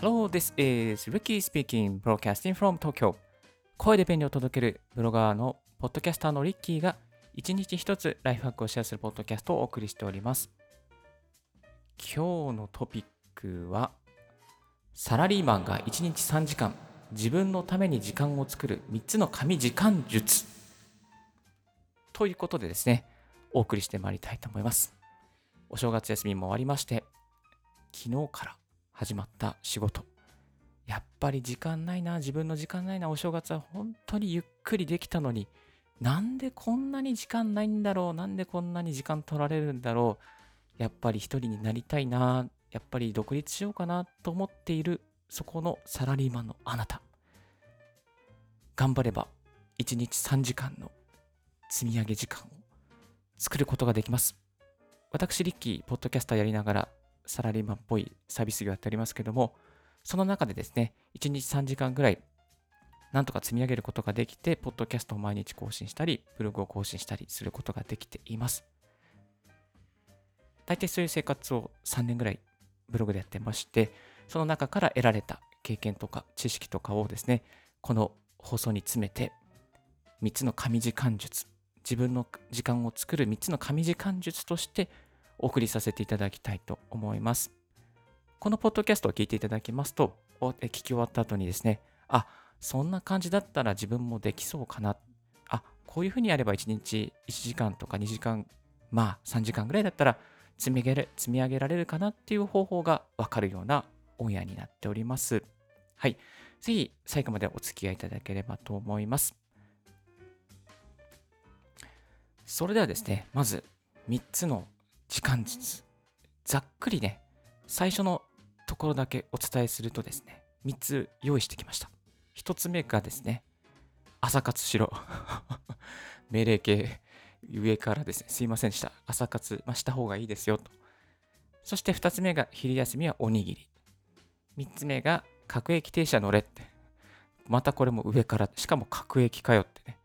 Hello, this is Ricky speaking, broadcasting from Tokyo. 声で便利を届けるブロガーのポッドキャスターのリッキーが一日一つライフハックをシェアするポッドキャストをお送りしております。今日のトピックはサラリーマンが1日3時間自分のために時間を作る3つの神時間術ということでですね、お送りしてまいりたいと思います。お正月休みも終わりまして、昨日から始まった仕事。やっぱり時間ないな、自分の時間ないな、お正月は本当にゆっくりできたのに、なんでこんなに時間ないんだろう、なんでこんなに時間取られるんだろう、やっぱり一人になりたいな、やっぱり独立しようかなと思っている、そこのサラリーマンのあなた。頑張れば、1日3時間の積み上げ時間を作ることができます。私、リッキー、ポッドキャスターやりながら、サラリーマンっぽいサービス業やっておりますけども、その中でですね、1日3時間ぐらい、なんとか積み上げることができて、ポッドキャストを毎日更新したり、ブログを更新したりすることができています。大体そういう生活を3年ぐらいブログでやってまして、その中から得られた経験とか知識とかをですね、この放送に詰めて、3つの神時間術、自分の時間を作る3つの神時間術としてお送りさせていただきたいと思います。このポッドキャストを聞いていただきますと、聞き終わった後にですね、あ、そんな感じだったら自分もできそうかな。あ、こういうふうにやれば1日1時間とか2時間、まあ3時間ぐらいだったら積み上げ積み上げられるかなっていう方法がわかるようなオンエアになっております。はい。ぜひ最後までお付き合いいただければと思います。それではですね、まず3つの時間術。ざっくりね、最初のところだけお伝えするとですね、3つ用意してきました。1つ目がですね、朝活しろ。命令形、上からですね、すいませんでした。朝活、まあ、した方がいいですよと。そして2つ目が昼休みはおにぎり。3つ目が各駅停車乗れって。またこれも上から、しかも各駅かよってね。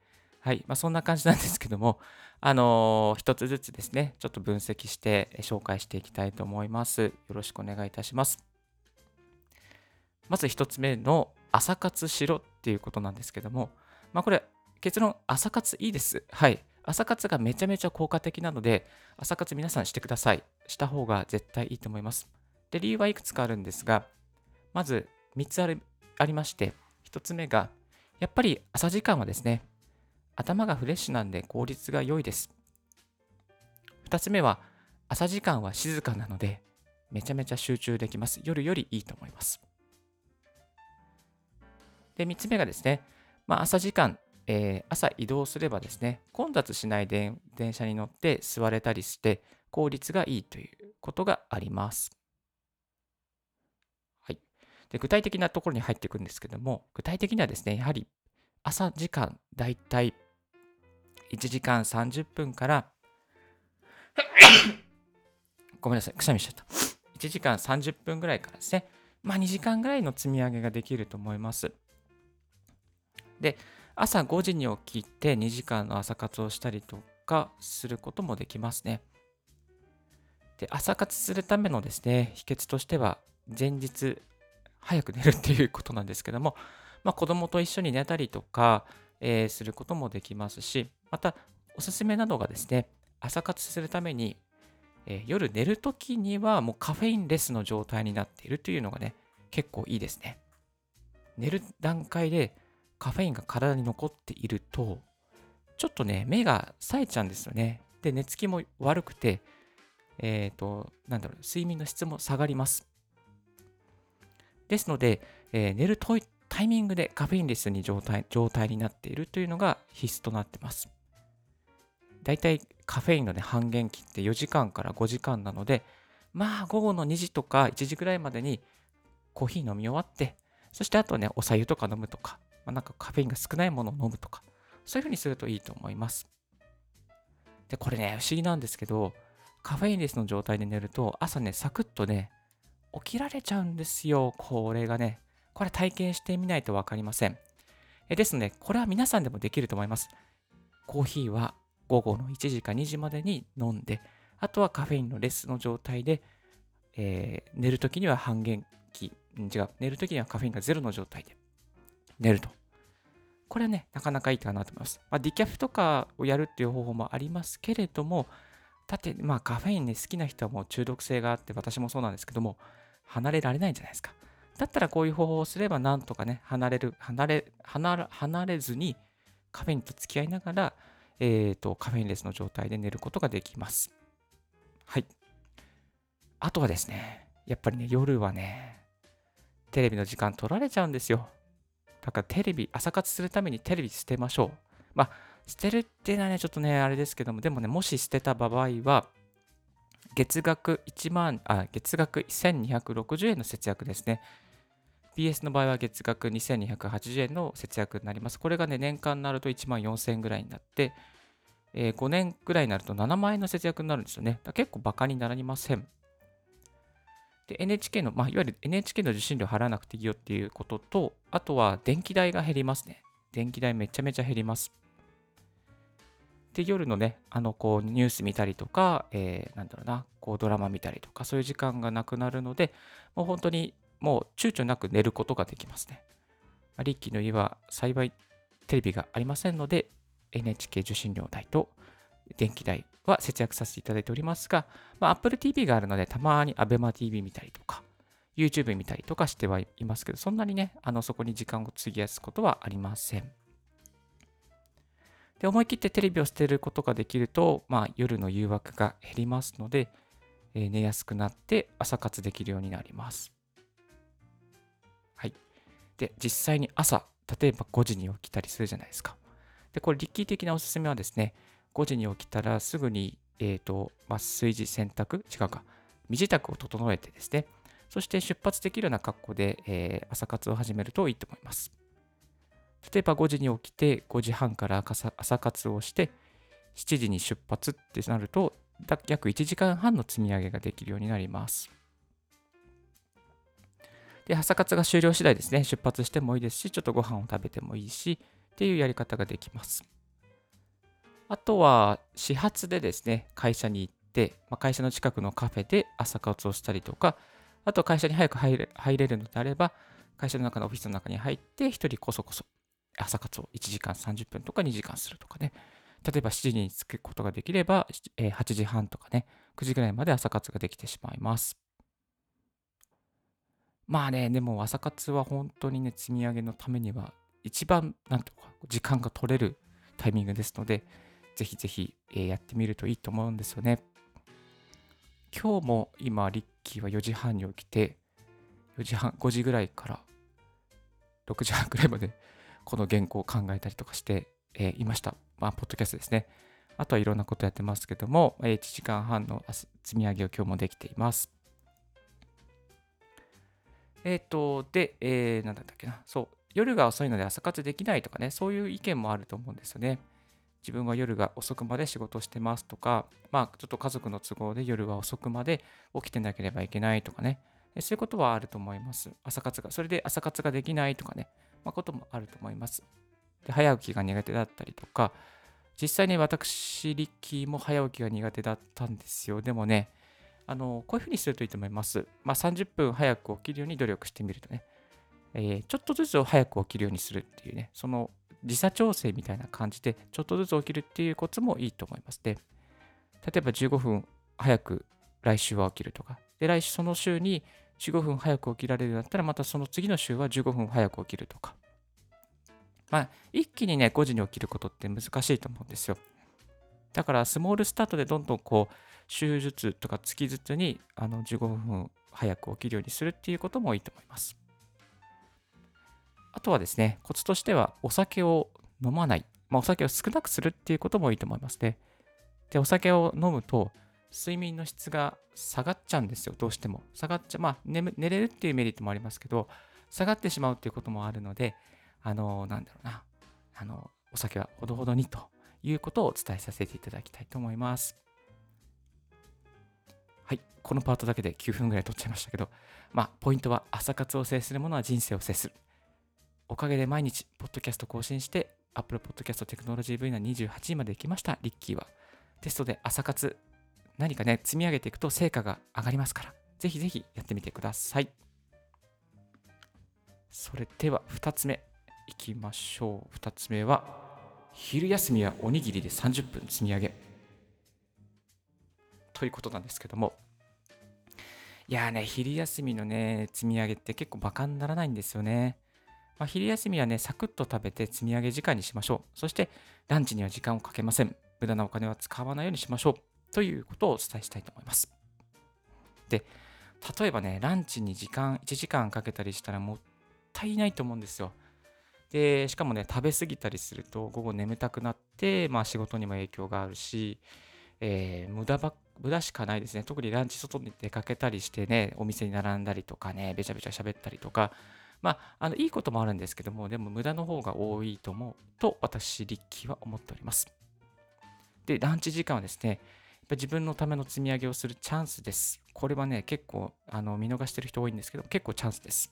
はい。まあ、そんな感じなんですけども、あのー、一つずつですね、ちょっと分析して紹介していきたいと思います。よろしくお願いいたします。まず一つ目の朝活しろっていうことなんですけども、まあこれ結論、朝活いいです。はい。朝活がめちゃめちゃ効果的なので、朝活皆さんしてください。した方が絶対いいと思います。で、理由はいくつかあるんですが、まず3つあるありまして、1つ目が、やっぱり朝時間はですね、頭がフレッシュなんで効率が良いです。2つ目は、朝時間は静かなので、めちゃめちゃ集中できます。夜よりいいと思います。で、3つ目がですね、まあ、朝時間、えー、朝移動すればですね、混雑しない電車に乗って座れたりして、効率がいいということがあります。はい。で、具体的なところに入っていくんですけども、具体的にはですね、やはり朝時間、だいたい1時間30分から ごめんなさい、くしゃみしちゃった。1時間30分ぐらいからですね、まあ2時間ぐらいの積み上げができると思います。で、朝5時に起きて2時間の朝活をしたりとかすることもできますね。で、朝活するためのですね、秘訣としては、前日早く寝るっていうことなんですけども、まあ、子供と一緒に寝たりとか、えー、することもできますし、また、おすすめなのがですね、朝活するために、えー、夜寝るときにはもうカフェインレスの状態になっているというのがね、結構いいですね。寝る段階でカフェインが体に残っていると、ちょっとね、目が冴えちゃうんですよね。で、寝つきも悪くて、えっ、ー、と、なんだろう、睡眠の質も下がります。ですので、えー、寝るタイミングでカフェインレスに状態状態になっているというのが必須となってます。だいたいカフェインの、ね、半減期って4時間から5時間なので、まあ午後の2時とか1時ぐらいまでにコーヒー飲み終わって、そしてあとね、お茶湯とか飲むとか、まあ、なんかカフェインが少ないものを飲むとか、そういうふうにするといいと思います。で、これね、不思議なんですけど、カフェインレスの状態で寝ると、朝ね、サクッとね、起きられちゃうんですよ。これがね。これ体験してみないと分かりません。えですので、これは皆さんでもできると思います。コーヒーは午後の1時か2時までに飲んで、あとはカフェインのレスの状態で、えー、寝るときには半減期違う、寝るときにはカフェインがゼロの状態で寝ると。これはね、なかなかいいかなと思います。まあ、ディキャフとかをやるっていう方法もありますけれども、だって、まあ、カフェインね、好きな人はもう中毒性があって、私もそうなんですけども、離れられないんじゃないですか。だったらこういう方法をすれば、なんとかね、離れる、離れ、離れ離れずに、カフェインと付き合いながら、えっ、ー、と、カフェインレスの状態で寝ることができます。はい。あとはですね、やっぱりね、夜はね、テレビの時間取られちゃうんですよ。だからテレビ、朝活するためにテレビ捨てましょう。まあ、捨てるっていうのはね、ちょっとね、あれですけども、でもね、もし捨てた場合は、月額1万、あ、月額1260円の節約ですね。PS の場合は月額2280円の節約になります。これがね、年間になると1万4000円ぐらいになって、えー、5年ぐらいになると7万円の節約になるんですよね。結構バカになりません。で、NHK の、まあ、いわゆる NHK の受信料払わなくていいよっていうことと、あとは電気代が減りますね。電気代めちゃめちゃ減ります。で、夜のね、あの、こう、ニュース見たりとか、えー、なんだろうな、こう、ドラマ見たりとか、そういう時間がなくなるので、もう本当に、もう躊躇なく寝ることができますね。ま、リッキーの家は幸いテレビがありませんので、NHK 受信料代と電気代は節約させていただいておりますが、まあ、Apple TV があるので、たまに ABEMATV 見たりとか、YouTube 見たりとかしてはいますけど、そんなにね、あのそこに時間を費やすことはありません。で、思い切ってテレビを捨てることができると、まあ、夜の誘惑が減りますので、えー、寝やすくなって朝活できるようになります。で、実際に朝、例えば5時に起きたりするじゃないですか。で、これ、立キ的なおすすめはですね、5時に起きたらすぐに、えっ、ー、と、まあ、炊事洗濯違うか。身支度を整えてですね、そして出発できるような格好で、えー、朝活を始めるといいと思います。例えば5時に起きて5時半から朝活をして7時に出発ってなると約1時間半の積み上げができるようになります。で、朝活が終了次第ですね、出発してもいいですし、ちょっとご飯を食べてもいいし、っていうやり方ができます。あとは、始発でですね、会社に行って、まあ、会社の近くのカフェで朝活をしたりとか、あと会社に早く入れ入れるのであれば、会社の中のオフィスの中に入って、一人こそこそ朝活を1時間30分とか2時間するとかね。例えば7時に着くことができれば、8時半とかね、9時ぐらいまで朝活ができてしまいます。まあね、でも朝活は本当にね、積み上げのためには一番、なんとか時間が取れるタイミングですので、ぜひぜひ、えー、やってみるといいと思うんですよね。今日も今、リッキーは4時半に起きて、4時半、5時ぐらいから6時半ぐらいまでこの原稿を考えたりとかして、えー、いました。まあ、ポッドキャストですね。あとはいろんなことやってますけども、1時間半の積み上げを今日もできています。えっ、ー、と、で、えー、なんだったっけな。そう、夜が遅いので朝活できないとかね、そういう意見もあると思うんですよね。自分は夜が遅くまで仕事してますとか、まあ、ちょっと家族の都合で夜は遅くまで起きてなければいけないとかね、そういうことはあると思います。朝活が、それで朝活ができないとかね、まあ、こともあると思います。で早起きが苦手だったりとか、実際に私、リッキーも早起きが苦手だったんですよ。でもね、あのこういうふうにするといいと思います。まあ、30分早く起きるように努力してみるとね、えー、ちょっとずつ早く起きるようにするっていうね、その時差調整みたいな感じで、ちょっとずつ起きるっていうコツもいいと思いますね。例えば15分早く来週は起きるとか、で、来週その週に15分早く起きられるようだったら、またその次の週は15分早く起きるとか。まあ、一気にね、5時に起きることって難しいと思うんですよ。だから、スモールスタートでどんどんこう、週ずつとか月ずつにあの15分早く起きるようにするっていうこともいいと思います。あとはですね、コツとしては、お酒を飲まない。まあ、お酒を少なくするっていうこともいいと思いますね。で、お酒を飲むと、睡眠の質が下がっちゃうんですよ、どうしても。下がっちゃう、まあ寝、寝れるっていうメリットもありますけど、下がってしまうっていうこともあるので、あの、なんだろうな、あの、お酒はほどほどにということを伝えさせていただきたいと思います。はい、このパートだけで9分ぐらい取っちゃいましたけど、まあ、ポイントは朝活を制するものは人生を制する。おかげで毎日、ポッドキャスト更新して、Apple Podcast テクノロジー V の28位まで行きました、リッキーは。テストで朝活何かね、積み上げていくと成果が上がりますから、ぜひぜひやってみてください。それでは2つ目いきましょう2つ目は昼休みはおにぎりで30分積み上げということなんですけどもいやね昼休みのね積み上げって結構バカにならないんですよねまあ、昼休みはね、サクッと食べて積み上げ時間にしましょう。そして、ランチには時間をかけません。無駄なお金は使わないようにしましょう。ということをお伝えしたいと思います。で、例えばね、ランチに時間、1時間かけたりしたらもったいないと思うんですよ。で、しかもね、食べ過ぎたりすると、午後眠たくなって、まあ仕事にも影響があるし、えー、無駄ば無駄しかないですね。特にランチ外に出かけたりしてね、お店に並んだりとかね、べちゃべちゃ喋ったりとか、まあ、あのいいこともあるんですけども、でも無駄の方が多いと思うと、私、リッキーは思っております。で、ランチ時間はですね、やっぱ自分のための積み上げをするチャンスです。これはね、結構あの見逃してる人多いんですけど、結構チャンスです。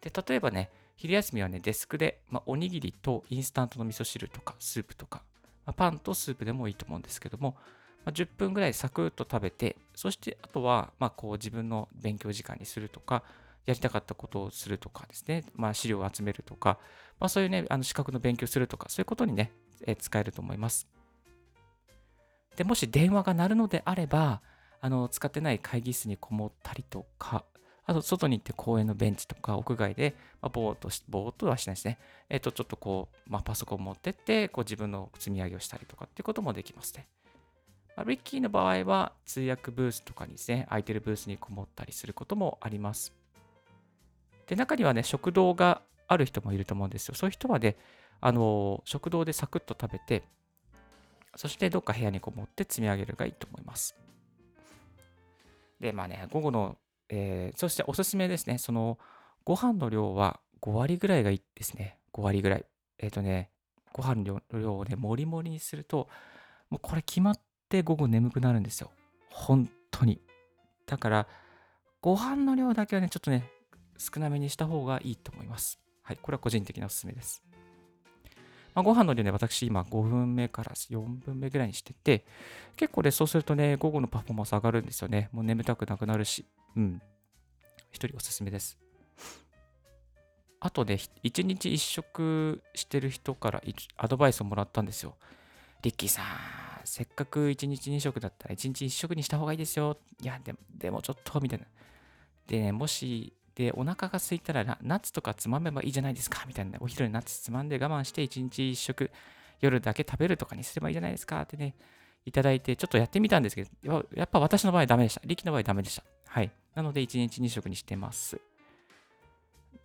で、例えばね、昼休みはね、デスクで、まあ、おにぎりとインスタントの味噌汁とか、スープとか、まあ、パンとスープでもいいと思うんですけども、まあ、10分ぐらいサクッと食べて、そしてあとは、まあ、こう自分の勉強時間にするとか、やりたかったことをするとかですね、まあ、資料を集めるとか、まあ、そういうね、あの資格の勉強するとか、そういうことにね、え使えると思います。でもし電話が鳴るのであれば、あの使ってない会議室にこもったりとか、あと外に行って公園のベンチとか屋外で、まあ、ぼーっとし、ぼーっとはしないですね。えっ、と、ちょっとこう、まあ、パソコン持ってって、こう自分の積み上げをしたりとかっていうこともできますね。まあ、リッキーの場合は通訳ブースとかにですね、空いてるブースにこもったりすることもあります。で、中にはね、食堂がある人もいると思うんですよ。そういう人はね、あの、食堂でサクッと食べて、そしてどっか部屋にこもって積み上げるがいいと思います。で、まあね、午後の、えー、そしておすすめですね、その、ご飯の量は5割ぐらいがいいですね。5割ぐらい。えっ、ー、とね、ご飯の量をね、もりもりにすると、もうこれ決まって午後眠くなるんですよ。本当に。だから、ご飯の量だけはね、ちょっとね、少なめにした方がいいと思います。はい、これは個人的なおすすめです。まあ、ご飯の量ね、私今5分目から4分目ぐらいにしてて、結構ね、そうするとね、午後のパフォーマンス上がるんですよね。もう眠たくなくなるし、うん。一人おすすめです。あとね、一日一食してる人からアドバイスをもらったんですよ。リッキーさん、せっかく一日二食だったら一日一食にした方がいいですよ。いや、でも、でもちょっと、みたいな。でね、もしで、お腹が空いたらナッツとかつまめばいいじゃないですかみたいな、お昼にナッツつまんで我慢して1日1食夜だけ食べるとかにすればいいじゃないですかってね、いただいてちょっとやってみたんですけど、やっぱ私の場合ダメでした。力の場合ダメでした。はい。なので1日2食にしてます。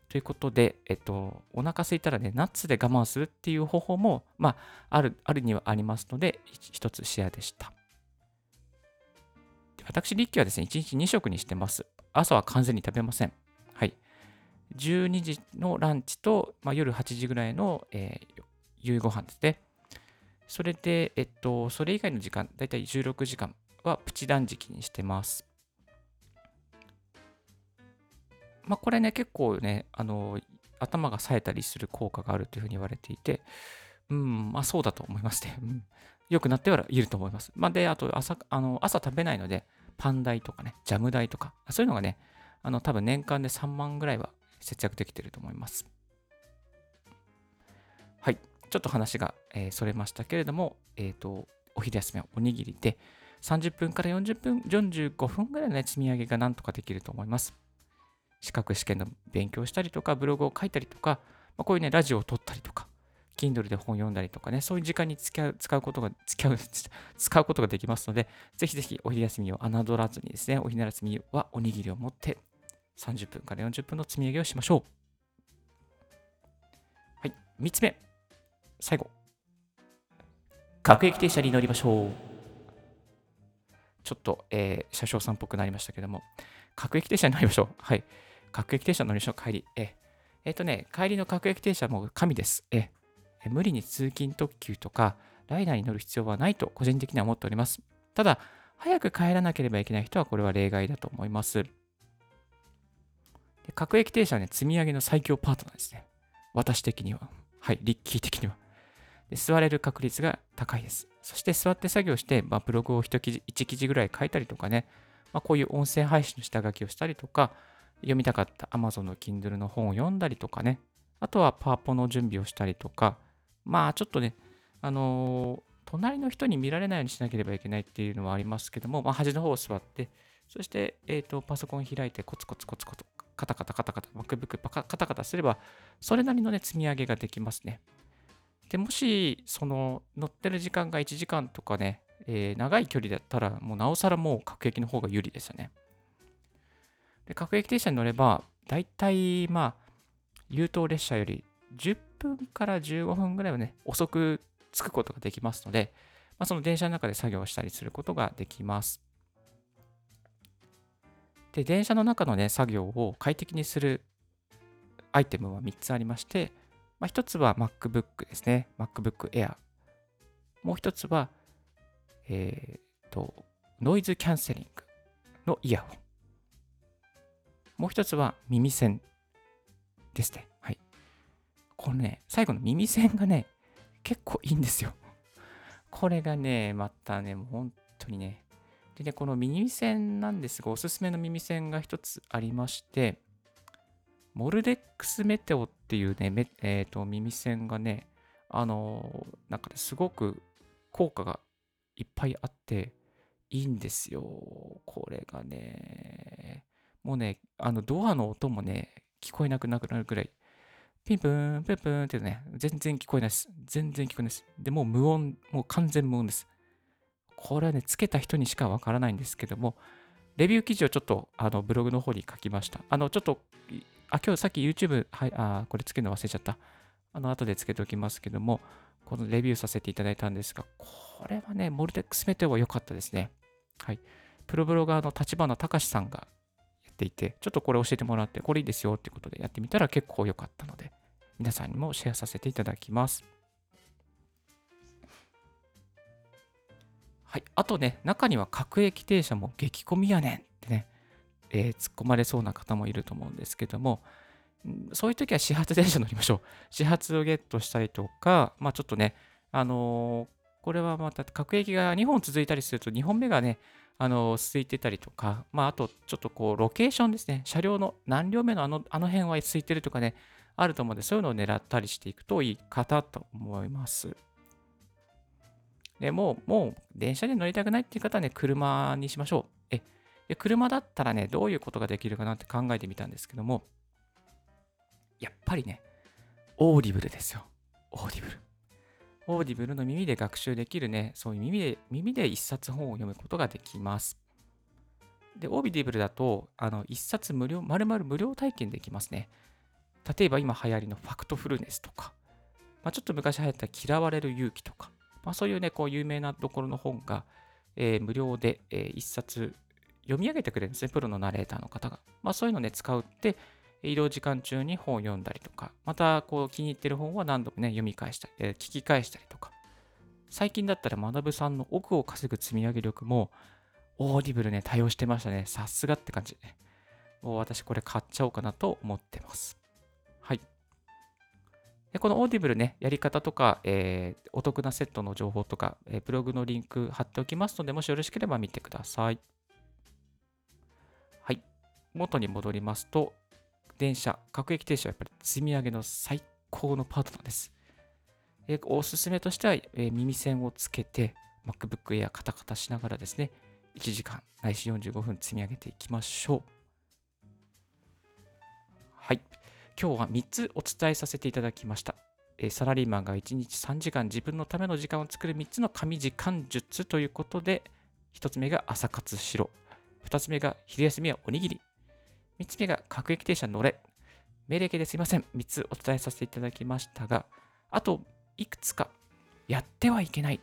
ということで、えっと、お腹空いたらね、ナッツで我慢するっていう方法も、まあ、ある、あるにはありますので、一つシェアでした。私、リッキーはですね、1日2食にしてます。朝は完全に食べません。はい。12時のランチと、まあ、夜8時ぐらいの、えー、夕ご飯ですね。それで、えっと、それ以外の時間、だいたい16時間はプチ断食にしてます。まあ、これね、結構ね、あの、頭が冴えたりする効果があるというふうに言われていて、うん、まあそうだと思いますね。うん、よくなってはいると思います。まあ、で、あと朝、あの朝食べないので、パン代とかね、ジャム代とか、そういうのがね、あの、多分年間で3万ぐらいは節約できてると思います。ちょっと話が、えー、それましたけれども、えっ、ー、と、お昼休みはおにぎりで、30分から40分、45分ぐらいの、ね、積み上げがなんとかできると思います。資格試験の勉強したりとか、ブログを書いたりとか、まあ、こういうね、ラジオを撮ったりとか、Kindle で本を読んだりとかね、そういう時間に使う使うことが、使う、使うことができますので、ぜひぜひお昼休みを侮らずにですね、お昼休みはおにぎりを持って30分から40分の積み上げをしましょう。はい、3つ目。最後。各駅停車に乗りましょう。ちょっと、えー、車掌さんっぽくなりましたけども、各駅停車に乗りましょう。はい。各駅停車乗りましょう。帰り。えっ、えー、とね、帰りの各駅停車も神です。えー、無理に通勤特急とか、ライナーに乗る必要はないと個人的には思っております。ただ、早く帰らなければいけない人はこれは例外だと思います。で各駅停車はね、積み上げの最強パートナーですね。私的には。はい、リッキー的には。で座れる確率が高いです。そして座って作業して、まあ、ブログを1記事 ,1 記事ぐらい書いたりとかね、まあ、こういう音声配信の下書きをしたりとか、読みたかった Amazon の Kindle の本を読んだりとかね、あとはパワポの準備をしたりとか、まあちょっとね、あのー、隣の人に見られないようにしなければいけないっていうのはありますけども、まあ、端の方を座って、そして、えーと、パソコン開いてコツコツコツコツカタカタカタカタ MacBook カタカタすればそれなりのね積み上げができますね。でもしその乗ってる時間が1時間とかね、えー、長い距離だったらもうなおさらもう各駅の方が有利ですよね。で各駅停車に乗ればだいたいまあ優等列車より10分から15分ぐらいはね遅く着くことができますので、まあ、その電車の中で作業したりすることができます。で、電車の中のね、作業を快適にするアイテムは3つありまして、まあ、1つは MacBook ですね。MacBook Air。もう1つは、えっ、ー、と、ノイズキャンセリングのイヤホン。もう1つは耳栓ですね。はい。このね、最後の耳栓がね、結構いいんですよ。これがね、またね、もう本当にね、でね、この耳栓なんですが、おすすめの耳栓が一つありまして、モルデックスメテオっていうね、えー、と耳栓がね、あのー、なんかね、すごく効果がいっぱいあって、いいんですよ。これがね、もうね、あのドアの音もね、聞こえなくなくなるぐらい、ピンプーン、ピンプーンってね、全然聞こえないです。全然聞こえないです。で、も無音、もう完全無音です。これはね、つけた人にしかわからないんですけども、レビュー記事をちょっとあのブログの方に書きました。あの、ちょっと、あ、今日さっき YouTube、はい、あ、これつけるの忘れちゃった。あの、後でつけておきますけども、このレビューさせていただいたんですが、これはね、モルテックスメテオは良かったですね。はい。プロブロガーの立花隆さんがやっていて、ちょっとこれ教えてもらって、これいいですよってことでやってみたら結構良かったので、皆さんにもシェアさせていただきます。はい。あとね、中には各駅停車も激混みやねんってね、えー、突っ込まれそうな方もいると思うんですけども、そういう時は始発電車乗りましょう。始発をゲットしたりとか、まあちょっとね、あのー、これはまた各駅が2本続いたりすると2本目がね、あのー、空いてたりとか、まああとちょっとこうロケーションですね、車両の何両目のあのあの辺は空いてるとかね、あると思うので、そういうのを狙ったりしていくといいかなと思います。でもう、もう電車で乗りたくないっていう方はね、車にしましょう。で車だったらね、どういうことができるかなって考えてみたんですけども、やっぱりね、オーディブルですよ。オーディブル。オーディブルの耳で学習できるね、そういう耳で、耳で一冊本を読むことができます。で、オーディブルだと、あの、一冊無料、まるまる無料体験できますね。例えば今流行りのファクトフルネスとか、まあ、ちょっと昔流行った嫌われる勇気とか、まあ、そういうね、こう有名なところの本が、えー、無料で、えー、一冊読み上げてくれるんですね、プロのナレーターの方が。まあ、そういうのね、使うって、移動時間中に本を読んだりとか、またこう気に入ってる本は何度もね、読み返したり、えー、聞き返したりとか。最近だったら学さんの億を稼ぐ積み上げ力も、オーディブルね、対応してましたね。さすがって感じで、ね。もう私これ買っちゃおうかなと思ってます。はい。でこのオーディブルね、やり方とか、えー、お得なセットの情報とか、えー、ブログのリンク貼っておきますので、もしよろしければ見てくださ。い。元に戻りますと、電車、各駅停車はやっぱり積み上げの最高のパートナーです。えー、おすすめとしては、えー、耳栓をつけて、MacBook Air カタカタしながらですね、1時間、来週45分積み上げていきましょう。はい。今日は3つお伝えさせていただきました。えサラリーマンが1日3時間自分のための時間を作る3つの神時間術ということで、1つ目が朝活しろ。2つ目が昼休みはおにぎり。3つ目が各駅停車乗れ。命令形ですいません。3つお伝えさせていただきましたが、あといくつかやってはいけない。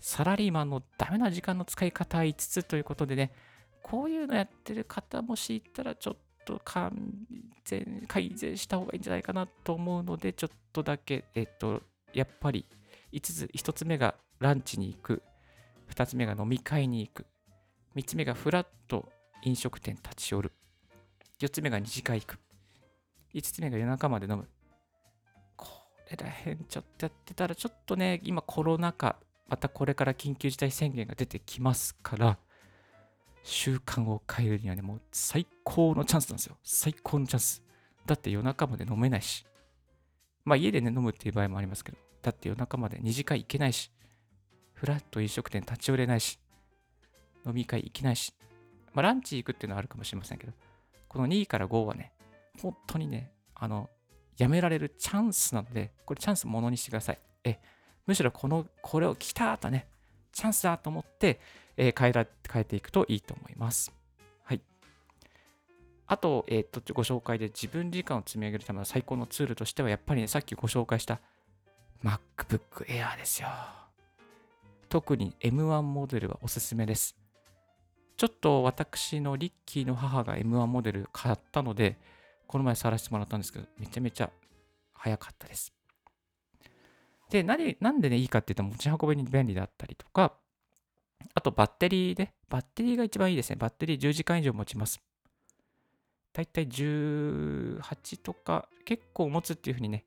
サラリーマンのダメな時間の使い方5つということでね、こういうのやってる方もしいたらちょっと完全改善した方がいいんじゃないかなと思うので、ちょっとだけ、えっと、やっぱり5つ、1つ目がランチに行く、2つ目が飲み会に行く、3つ目がフラット飲食店立ち寄る、4つ目が2次会行く、5つ目が夜中まで飲む。これらへんちょっとやってたら、ちょっとね、今コロナ禍、またこれから緊急事態宣言が出てきますから、習慣を変えるにはね、もう最高のチャンスなんですよ。最高のチャンス。だって夜中まで飲めないし。まあ家でね、飲むっていう場合もありますけど、だって夜中まで2次会行けないし、フラット飲食店立ち寄れないし、飲み会行けないし、まあランチ行くっていうのはあるかもしれませんけど、この2から5はね、本当にね、あの、やめられるチャンスなので、これチャンスものにしてください。え、むしろこの、これを来たとね、チャンスだと思って、えー、変えら変えていくといいと思います。はい。あと、えっ、と、ご紹介で自分時間を積み上げるための最高のツールとしては、やっぱりね、さっきご紹介した MacBook Air ですよ。特に M1 モデルはおすすめです。ちょっと私のリッキーの母が M1 モデル買ったので、この前触らせてもらったんですけど、めちゃめちゃ早かったです。で、何なんでね、いいかっていうと、持ち運びに便利だったりとか、あとバッテリーで、バッテリーが一番いいですね。バッテリー10時間以上持ちます。だいたい18とか、結構持つっていうふうにね、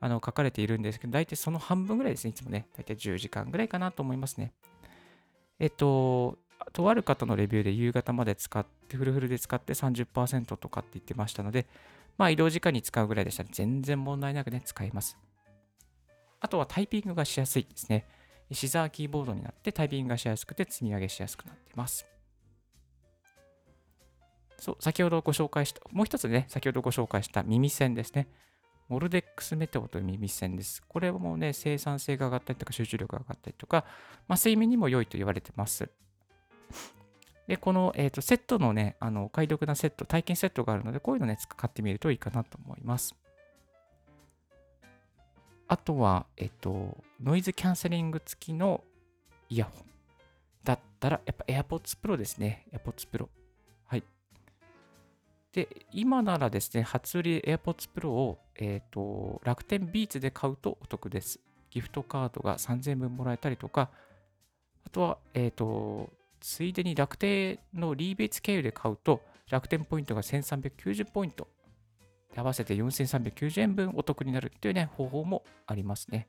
あの書かれているんですけど、大体その半分ぐらいですね、いつもね。だいたい10時間ぐらいかなと思いますね。えっと、とある方のレビューで夕方まで使って、フルフルで使って30%とかって言ってましたので、まあ移動時間に使うぐらいでしたら全然問題なくね、使えます。あとはタイピングがしやすいですね。シザーキーボードになってタイピングがしやすくて積み上げしやすくなっています。そう、先ほどご紹介した、もう一つね、先ほどご紹介した耳栓ですね。モルデックスメテオという耳栓です。これもね、生産性が上がったりとか、集中力が上がったりとか、まあ、睡眠にも良いと言われてます。で、この、えーと、セットのね、あの、解読なセット、体験セットがあるので、こういうのね、使ってみるといいかなと思います。あとは、えっと、ノイズキャンセリング付きのイヤホンだったら、やっぱ AirPods Pro ですね。AirPods Pro。はい。で、今ならですね、初売り AirPods Pro を、えっ、ー、と、楽天ビーツで買うとお得です。ギフトカードが3000分もらえたりとか、あとは、えっ、ー、と、ついでに楽天のリーベイツ経由で買うと、楽天ポイントが1390ポイント合わせて4390円分お得になるっていうね、方法もありますね。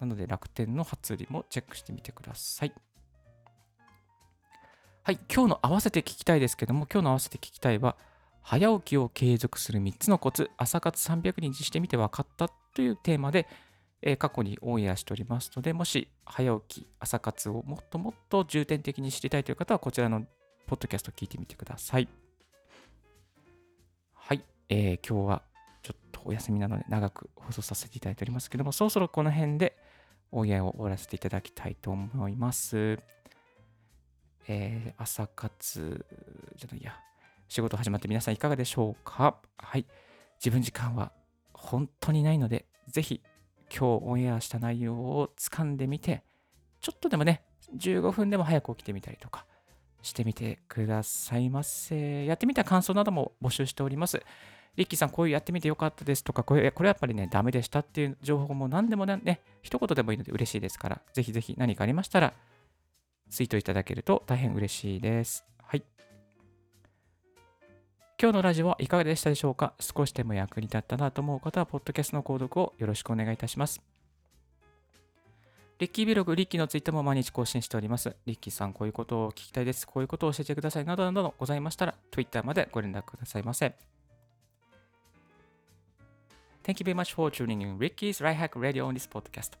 なので楽天の初売りもチェックしてみてください。はい、今日の合わせて聞きたいですけども、今日の合わせて聞きたいは、早起きを継続する3つのコツ、朝活300日してみて分かったというテーマで、え、過去にオンエアしておりますので、もし早起き、朝活をもっともっと重点的に知りたいという方は、こちらのポッドキャスト聞いてみてください。はいえー、今日はちょっとお休みなので長く放送させていただいておりますけども、そろそろこの辺でオンエアを終わらせていただきたいと思います。えー、朝活じゃないや、仕事始まって皆さんいかがでしょうか？はい。自分時間は本当にないので、ぜひ今日オンエアした内容を掴んでみて、ちょっとでもね、15分でも早く起きてみたりとかしてみてくださいませ。やってみた感想なども募集しております。リッキーさん、こういうやってみてよかったですとか、これこれやっぱりね、ダメでしたっていう情報も何でもね、一言でもいいので嬉しいですから、ぜひぜひ何かありましたら、ツイートいただけると大変嬉しいです。はい。今日のラジオはいかがでしたでしょうか？少しでも役に立ったなと思う方は、ポッドキャストの購読をよろしくお願いいたします。リッキービログ、リッキーのツイッターも毎日更新しております。リッキーさん、こういうことを聞きたいです。こういうことを教えてください。などなどございましたら、Twitter までご連絡くださいませ。Thank you very much for tuning in Ricky's Right Hack Radio on this podcast.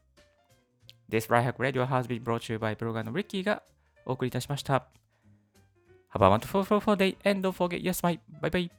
This Right Hack Radio has been brought to you by ブロガーの Ricky がお送りいたしました。Have a wonderful, day and don't forget, yes, bye. Bye bye.